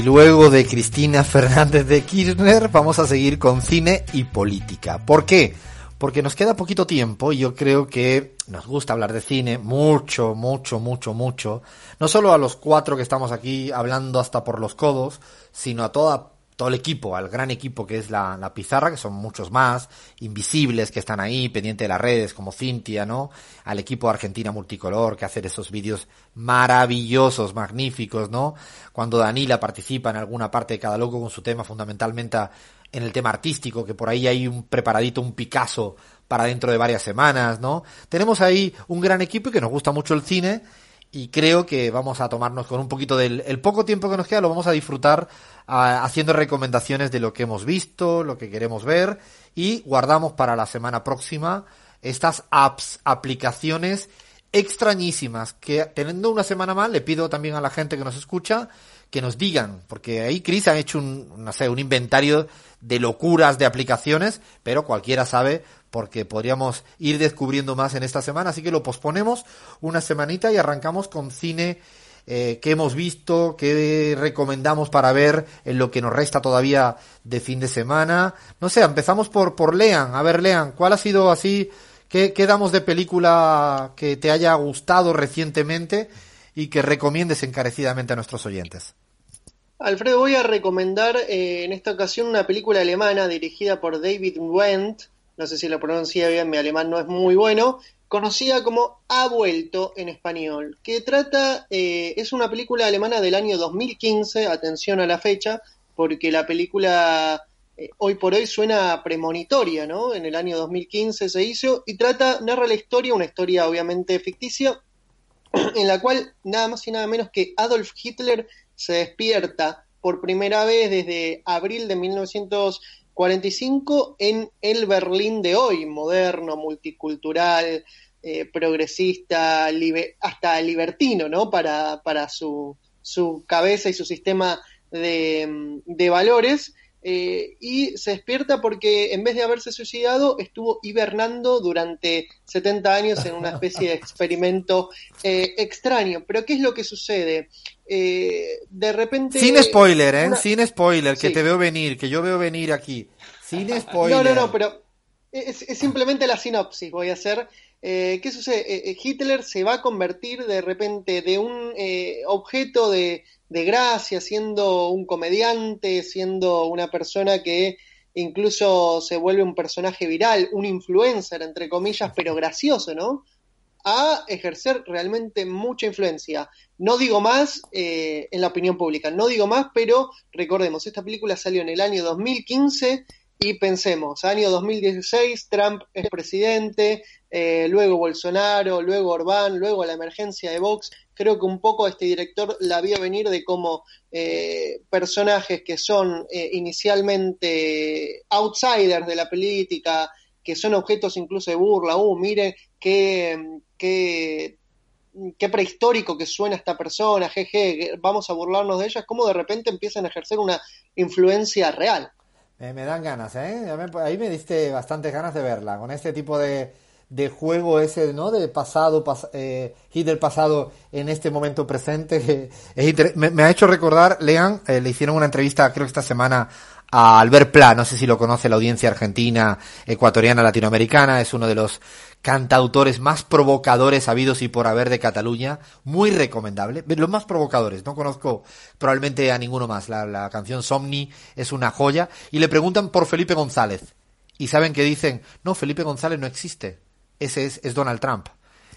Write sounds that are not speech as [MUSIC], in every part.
Y luego de Cristina Fernández de Kirchner vamos a seguir con cine y política. ¿Por qué? Porque nos queda poquito tiempo y yo creo que nos gusta hablar de cine mucho, mucho, mucho, mucho. No solo a los cuatro que estamos aquí hablando hasta por los codos, sino a toda todo el equipo, al gran equipo que es la, la, pizarra, que son muchos más, invisibles que están ahí, pendiente de las redes, como Cintia, ¿no? Al equipo de Argentina Multicolor, que hace esos vídeos maravillosos, magníficos, ¿no? Cuando Danila participa en alguna parte de cada loco con su tema, fundamentalmente en el tema artístico, que por ahí hay un preparadito, un Picasso para dentro de varias semanas, ¿no? Tenemos ahí un gran equipo y que nos gusta mucho el cine y creo que vamos a tomarnos con un poquito del el poco tiempo que nos queda, lo vamos a disfrutar a, haciendo recomendaciones de lo que hemos visto, lo que queremos ver y guardamos para la semana próxima estas apps, aplicaciones extrañísimas que teniendo una semana más le pido también a la gente que nos escucha que nos digan, porque ahí Chris han hecho un, no sé, un inventario de locuras de aplicaciones, pero cualquiera sabe porque podríamos ir descubriendo más en esta semana, así que lo posponemos una semanita y arrancamos con cine eh, que hemos visto, que recomendamos para ver en lo que nos resta todavía de fin de semana. No sé, empezamos por, por Lean. A ver, Lean, ¿cuál ha sido así? ¿Qué, damos de película que te haya gustado recientemente y que recomiendes encarecidamente a nuestros oyentes? Alfredo, voy a recomendar eh, en esta ocasión una película alemana dirigida por David Wendt, no sé si lo pronuncia bien, mi alemán no es muy bueno, conocida como Ha vuelto en español, que trata, eh, es una película alemana del año 2015, atención a la fecha, porque la película eh, hoy por hoy suena premonitoria, ¿no? En el año 2015 se hizo y trata, narra la historia, una historia obviamente ficticia, [CLEARS THROAT] en la cual nada más y nada menos que Adolf Hitler se despierta por primera vez desde abril de 1945 en el Berlín de hoy, moderno, multicultural, eh, progresista, hasta libertino, ¿no? Para, para su, su, cabeza y su sistema de, de valores. Eh, y se despierta porque en vez de haberse suicidado estuvo hibernando durante 70 años en una especie de experimento eh, extraño. Pero ¿qué es lo que sucede? Eh, de repente... Sin spoiler, ¿eh? Sin spoiler, que te veo venir, que yo veo venir aquí. Sin spoiler. No, no, no, pero es, simplemente la sinopsis voy a hacer. ¿Qué sucede? Hitler se va a convertir de repente de un objeto de de gracia, siendo un comediante, siendo una persona que incluso se vuelve un personaje viral, un influencer, entre comillas, pero gracioso, ¿no? A ejercer realmente mucha influencia. No digo más eh, en la opinión pública, no digo más, pero recordemos, esta película salió en el año 2015 y pensemos, año 2016, Trump es presidente, eh, luego Bolsonaro, luego Orbán, luego la emergencia de Vox. Creo que un poco este director la vio venir de cómo eh, personajes que son eh, inicialmente outsiders de la política, que son objetos incluso de burla, uh, mire qué, qué, qué prehistórico que suena esta persona, jeje, vamos a burlarnos de ellas, cómo de repente empiezan a ejercer una influencia real. Me dan ganas, ¿eh? ahí me diste bastantes ganas de verla, con este tipo de, de juego ese, ¿no? De pasado, eh, Hitler pasado en este momento presente. me, ha hecho recordar, lean, eh, le hicieron una entrevista, creo que esta semana, a Albert Pla, no sé si lo conoce la audiencia argentina, ecuatoriana, latinoamericana, es uno de los cantautores más provocadores habidos y por haber de Cataluña, muy recomendable, los más provocadores, no conozco probablemente a ninguno más, la, la canción Somni es una joya, y le preguntan por Felipe González, y saben que dicen, no, Felipe González no existe, ese es, es Donald Trump.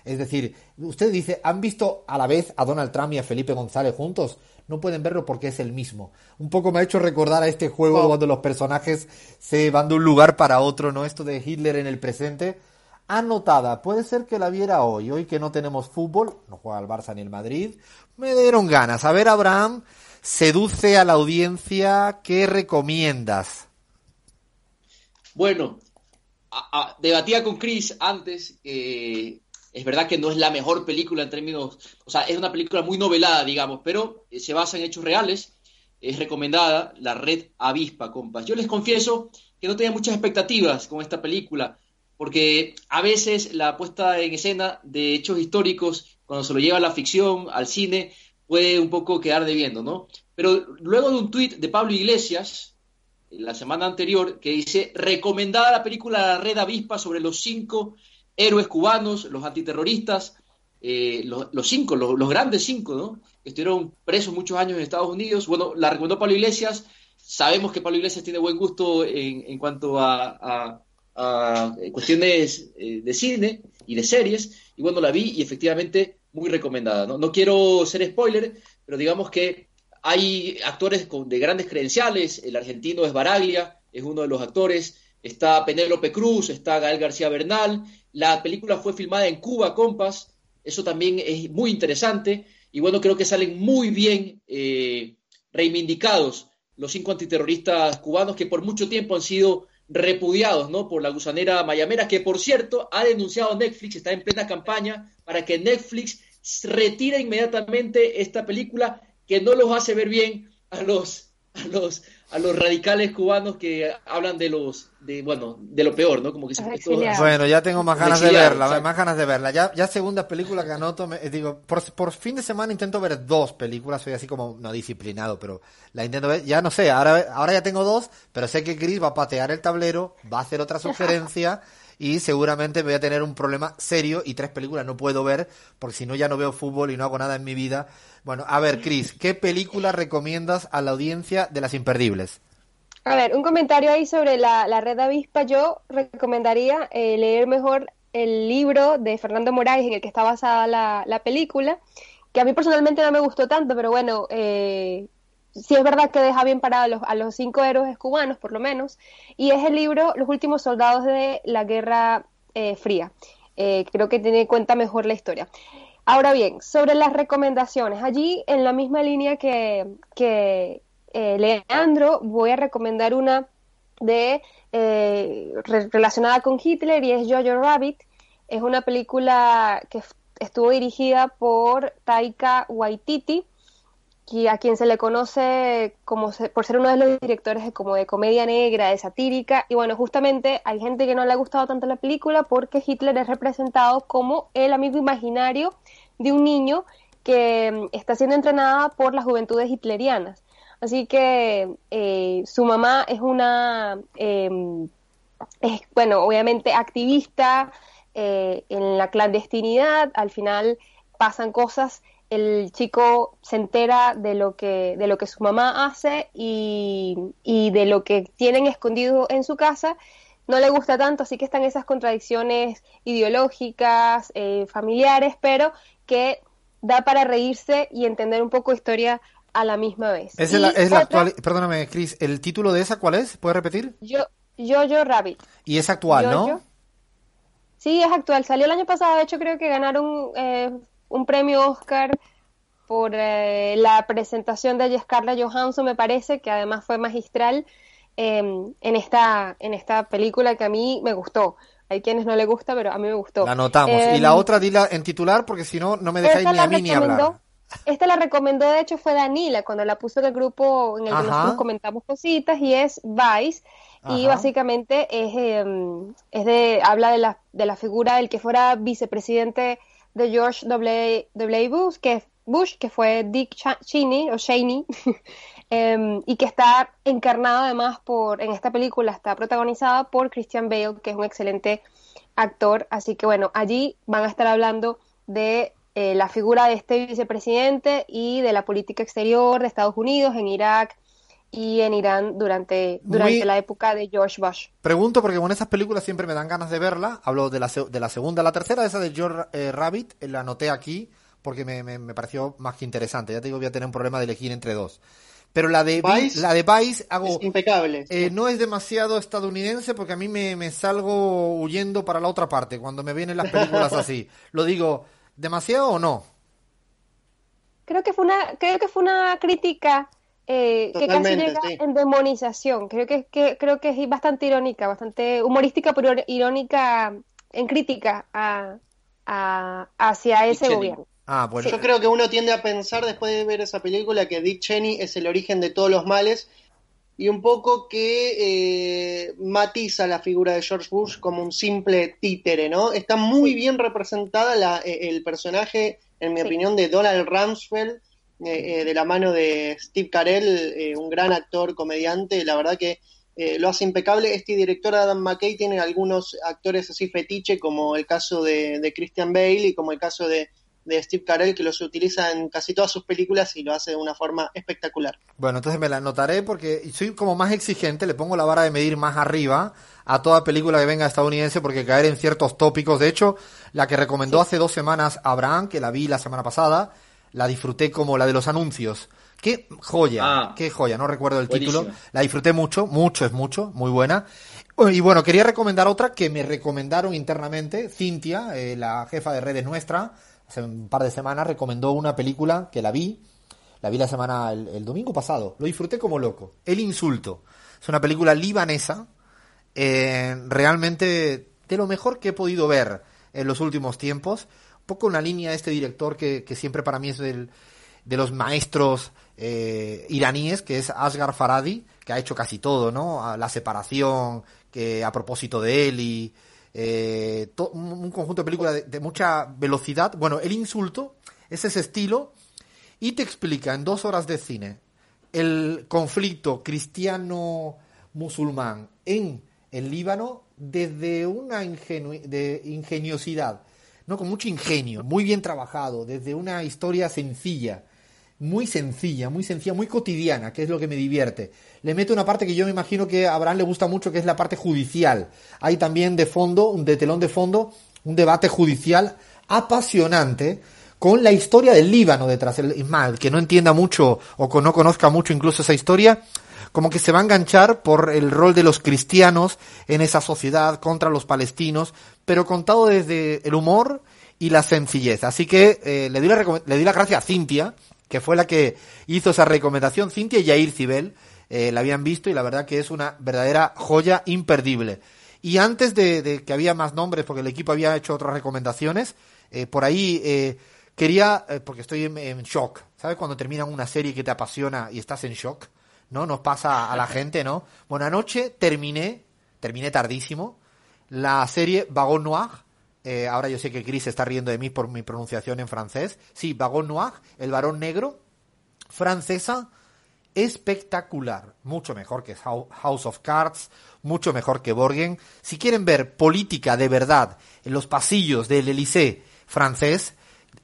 Es decir, usted dice, ¿han visto a la vez a Donald Trump y a Felipe González juntos? No pueden verlo porque es el mismo. Un poco me ha hecho recordar a este juego cuando los personajes se van de un lugar para otro, ¿no? Esto de Hitler en el presente. anotada. Puede ser que la viera hoy, hoy que no tenemos fútbol, no juega el Barça ni el Madrid. Me dieron ganas. A ver, Abraham, seduce a la audiencia. ¿Qué recomiendas? Bueno, debatía con Chris antes. Eh, es verdad que no es la mejor película en términos, o sea, es una película muy novelada, digamos, pero eh, se basa en hechos reales. Es recomendada la red Avispa, compas. Yo les confieso que no tenía muchas expectativas con esta película, porque a veces la puesta en escena de hechos históricos, cuando se lo lleva a la ficción, al cine, puede un poco quedar debiendo, ¿no? Pero luego de un tuit de Pablo Iglesias, la semana anterior, que dice, recomendada la película La Red Avispa sobre los cinco héroes cubanos, los antiterroristas, eh, los, cinco, los, grandes cinco, ¿no? Estuvieron presos muchos años en Estados Unidos. Bueno, la recomendó Pablo Iglesias. Sabemos que Pablo Iglesias tiene buen gusto en, en cuanto a, cuestiones eh, de cine y de series. Y bueno, la vi y efectivamente muy recomendada. No, no quiero ser spoiler, pero digamos que hay actores con, de grandes credenciales. El argentino es Baraglia, es uno de los actores. Está Penélope Cruz, está Gael García Bernal, la película fue filmada en Cuba, compas. Eso también es muy interesante. Y bueno, creo que salen muy bien eh, reivindicados los cinco antiterroristas cubanos que por mucho tiempo han sido repudiados ¿no? por la gusanera mayamera, que por cierto ha denunciado Netflix, está en plena campaña para que Netflix retire inmediatamente esta película que no los hace ver bien a los, a los, a los radicales cubanos que hablan de los de bueno de lo peor no como que bueno ya tengo más ganas de verla más ganas de verla. Ya ya segunda película que anoto me, digo por, por fin de semana intento ver dos películas soy así como no disciplinado pero la intento ver ya no sé ahora ahora ya tengo dos pero sé que Chris va a patear el tablero va a hacer otra [LAUGHS] sugerencia y seguramente voy a tener un problema serio y tres películas no puedo ver porque si no ya no veo fútbol y no hago nada en mi vida bueno, a ver, Cris, ¿qué película recomiendas a la audiencia de las imperdibles? A ver, un comentario ahí sobre la, red avispa. Yo recomendaría eh, leer mejor el libro de Fernando Moraes en el que está basada la, película, que a mí personalmente no me gustó tanto, pero bueno, eh, sí es verdad que deja bien parados a los, cinco héroes cubanos, por lo menos, y es el libro Los últimos soldados de la Guerra eh, Fría. creo que tiene en cuenta mejor la historia. Ahora bien, sobre las recomendaciones, allí en la misma línea que, que eh, Leandro, voy a recomendar una de eh, relacionada con Hitler y es Jojo Rabbit. Es una película que estuvo dirigida por Taika Waititi, a quien se le conoce como por ser uno de los directores de, como de comedia negra, de satírica, y bueno, justamente hay gente que no le ha gustado tanto la película porque Hitler es representado como el amigo imaginario de un niño que mm, está siendo entrenada por las juventudes hitlerianas. Así que eh, su mamá es una, em, es, bueno, obviamente activista eh, en la clandestinidad, al final pasan cosas, el chico se entera de lo que, de lo que su mamá hace y, y de lo que tienen escondido en su casa no le gusta tanto, así que están esas contradicciones ideológicas, eh, familiares, pero que da para reírse y entender un poco historia a la misma vez. Es, la, actual, perdóname, Chris, ¿el título de esa cuál es? ¿Puedes repetir? Yo, Yo, Rabbit. Y es actual, ¿no? Sí, es actual. Salió el año pasado, de hecho creo que ganaron eh, un premio Oscar por eh, la presentación de Scarlett Johansson, me parece, que además fue magistral em, en, esta, en esta película que a mí me gustó. Hay quienes no le gusta, pero a mí me gustó. La anotamos. y la em, otra dila en titular porque si no, no me dejáis ni a mí ni hablar. Esta la recomendó, de hecho, fue Danila cuando la puso en el grupo en el que nosotros comentamos cositas y es Vice. Y básicamente es, em, es de, habla de la, de la figura del que fuera vicepresidente de George W. w. Bush, que, Bush, que fue Dick Cheney, o Cheney, [LAUGHS] Em, y que está encarnado además por, en esta película está protagonizada por Christian Bale, que es un excelente actor, así que bueno, allí van a estar hablando de eh, la figura de este vicepresidente y de la política exterior de Estados Unidos en Irak y en Irán durante, durante la época de George Bush. Pregunto porque con esas películas siempre me dan ganas de verla. Hablo de la, de la segunda, la tercera, esa de George eh, Rabbit, la anoté aquí porque me, me, me, pareció más que interesante. Ya te digo, voy a tener un problema de elegir entre dos. Pero la de Vice la de Vice hago Es impecable. eh, no es demasiado estadounidense porque a mí me, me salgo huyendo para la otra parte cuando me vienen las películas así. Lo digo, ¿demasiado o no? Creo que fue una, creo que fue una crítica eh, que casi llega sí. en demonización. Creo que, que creo que es bastante irónica, bastante humorística, pero irónica en crítica a, a- hacia ese Cheney. gobierno. Ah, bueno. Yo creo que uno tiende a pensar después de ver esa película que Dick Cheney es el origen de todos los males y un poco que eh, matiza la figura de George Bush como un simple títere, ¿no? Está muy bien representada la- eh, el personaje, en mi Sí. opinión, de Donald Rumsfeld, eh, eh, de la mano de Steve Carell, eh, un gran actor, comediante, la verdad que eh, lo hace impecable. Este director Adam McKay tiene algunos actores así fetiche, como el caso de, de Christian Bale y como el caso de, de Steve Carell, que los utiliza en casi todas sus películas y lo hace de una forma espectacular. Bueno, entonces me la anotaré porque soy como más exigente, le pongo la vara de medir más arriba a toda película que venga estadounidense porque caer en ciertos tópicos. De hecho, la que recomendó hace dos semanas Abraham, que la vi la semana pasada, la disfruté como la de los anuncios. Qué joya, Ah. qué joya, no recuerdo el título. La disfruté mucho, mucho es mucho, muy buena. Y bueno, quería recomendar otra que me recomendaron internamente. Cintia, eh, la jefa de redes nuestra, hace un par de semanas recomendó una película que la vi. La vi la semana, el, el domingo pasado. Lo disfruté como loco. El insulto. Es una película libanesa. eh, realmente de lo mejor que he podido ver en los últimos tiempos. Poco una línea de este director que, que siempre para mí es del, de los maestros eh, iraníes, que es Asghar Faradi, que ha hecho casi todo, ¿no? La separación, que a propósito de él y eh, un un conjunto de películas de, mucha velocidad. Bueno, El insulto es ese estilo y te explica en dos horas de cine el conflicto cristiano-musulmán en el Líbano desde una de ingeniosidad, ¿no? con mucho ingenio, muy bien trabajado, desde una historia sencilla, muy sencilla, muy sencilla, muy cotidiana, que es lo que me divierte. Le mete una parte que yo me imagino que a Abraham le gusta mucho, que es la parte judicial. Hay también de fondo, de telón de fondo, un debate judicial apasionante con la historia del Líbano detrás. El Ismael, que no entienda mucho o que no conozca mucho incluso esa historia, como que se va a enganchar por el rol de los cristianos en esa sociedad contra los palestinos, pero contado desde el humor y la sencillez. Así que eh, le, doy la, le doy las gracias a Cintia, que fue la que hizo esa recomendación. Cintia y Yair Cibel eh, la habían visto y la verdad que es una verdadera joya imperdible. Y antes de, de que había más nombres, porque el equipo había hecho otras recomendaciones, eh, por ahí eh, quería, eh, porque estoy en, en shock, ¿sabes? Cuando terminan una serie que te apasiona y estás en shock, ¿no? Nos pasa a la [LAUGHS] gente, ¿no? Bueno, anoche terminé, terminé tardísimo, la serie Vagon Noir. eh, ahora yo sé que Chris está riendo de mí por mi pronunciación en francés. Sí, Vagon Noir, el varón negro, francesa, espectacular. Mucho mejor que Hou- House of Cards, mucho mejor que Borgen. Si quieren ver política de verdad en los pasillos del Élysée francés,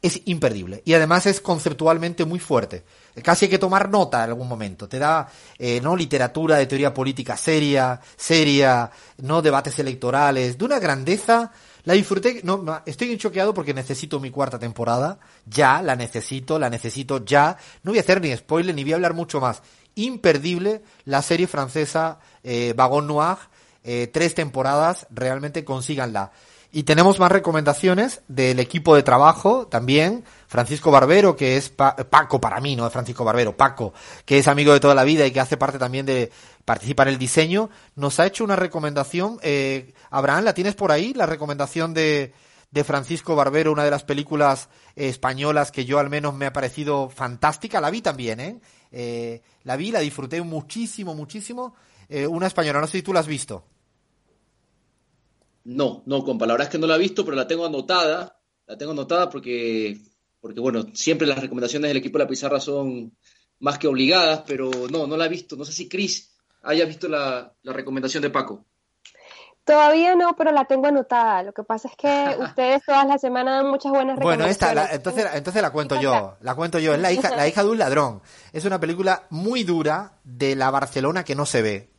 es imperdible. Y además es conceptualmente muy fuerte. Casi hay que tomar nota en algún momento. Te da, eh, ¿no? Literatura de teoría política seria, seria, no debates electorales, de una grandeza. La disfruté, no, estoy choqueado porque necesito mi cuarta temporada. Ya, la necesito, la necesito ya. No voy a hacer ni spoiler, ni voy a hablar mucho más. Imperdible la serie francesa eh, Vagon Noir. Eh, tres temporadas, realmente consíganla. Y tenemos más recomendaciones del equipo de trabajo también. Francisco Barbero, que es Pa- Paco para mí, no Francisco Barbero, Paco, que es amigo de toda la vida y que hace parte también de participar en el diseño, nos ha hecho una recomendación. Eh, Abraham, ¿la tienes por ahí? La recomendación de, de Francisco Barbero, una de las películas españolas que yo al menos me ha parecido fantástica. La vi también, ¿eh? Eh, la vi, la disfruté muchísimo, muchísimo. Eh, una española, no sé si tú la has visto. No, no, compa, la verdad es que no la he visto, pero la tengo anotada. La tengo anotada porque, porque bueno, siempre las recomendaciones del equipo de la pizarra son más que obligadas, pero no, no la he visto. No sé si Chris haya visto la, la recomendación de Paco. Todavía no, pero la tengo anotada. Lo que pasa es que [LAUGHS] ustedes todas las semanas dan muchas buenas Bueno, esta, la- recomendaciones. entonces, entonces la cuento ¿Qué yo, la cuento yo. Es la hija, la hija de un ladrón. Es una película muy dura de la Barcelona que no se ve.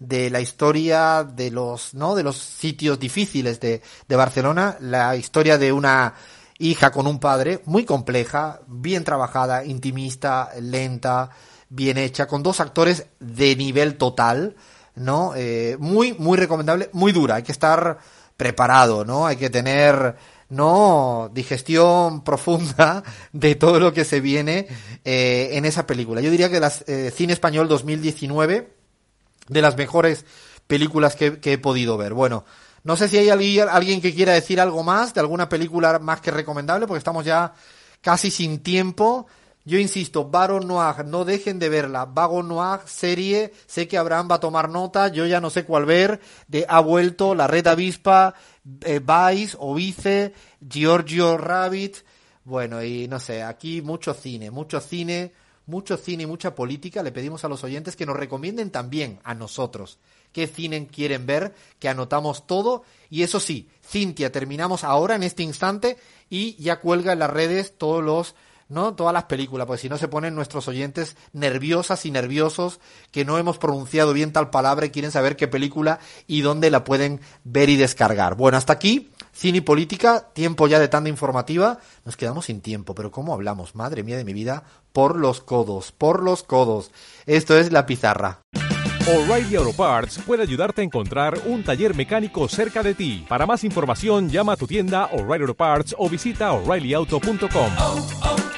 De la historia de los, ¿no? De los sitios difíciles de, de Barcelona. La historia de una hija con un padre muy compleja, bien trabajada, intimista, lenta, bien hecha, con dos actores de nivel total, ¿no? Eh, muy, muy recomendable, muy dura, hay que estar preparado, ¿no? Hay que tener, ¿no? Digestión [LAUGHS] profunda de todo lo que se viene eh, en esa película. Yo diría que las eh, Cine Español 2019, de las mejores películas que, he podido ver. Bueno, no sé si hay alguien, alguien que quiera decir algo más de alguna película más que recomendable, porque estamos ya casi sin tiempo. Yo insisto, Baron Noir, no dejen de verla. Vago Noir, serie, sé que Abraham va a tomar nota, yo ya no sé cuál ver, de Ha vuelto, La Red Avispa, eh, Vice, Vice, Giorgio Rabbit, bueno, y no sé, aquí mucho cine, mucho cine, mucho cine y mucha política. Le pedimos a los oyentes que nos recomienden también a nosotros qué cine quieren ver, que anotamos todo. Y eso sí, Cintia, terminamos ahora en este instante y ya cuelga en las redes todos los ¿no? Todas las películas, porque si no se ponen nuestros oyentes nerviosas y nerviosos que no hemos pronunciado bien tal palabra y quieren saber qué película y dónde la pueden ver y descargar. Bueno, hasta aquí, cine y política, tiempo ya de tanda informativa. Nos quedamos sin tiempo, pero ¿cómo hablamos? Madre mía de mi vida, por los codos, por los codos. Esto es la pizarra. O'Reilly Auto Parts puede ayudarte a encontrar un taller mecánico cerca de ti. Para más información, llama a tu tienda O'Reilly Auto Parts o visita oreillyauto.com.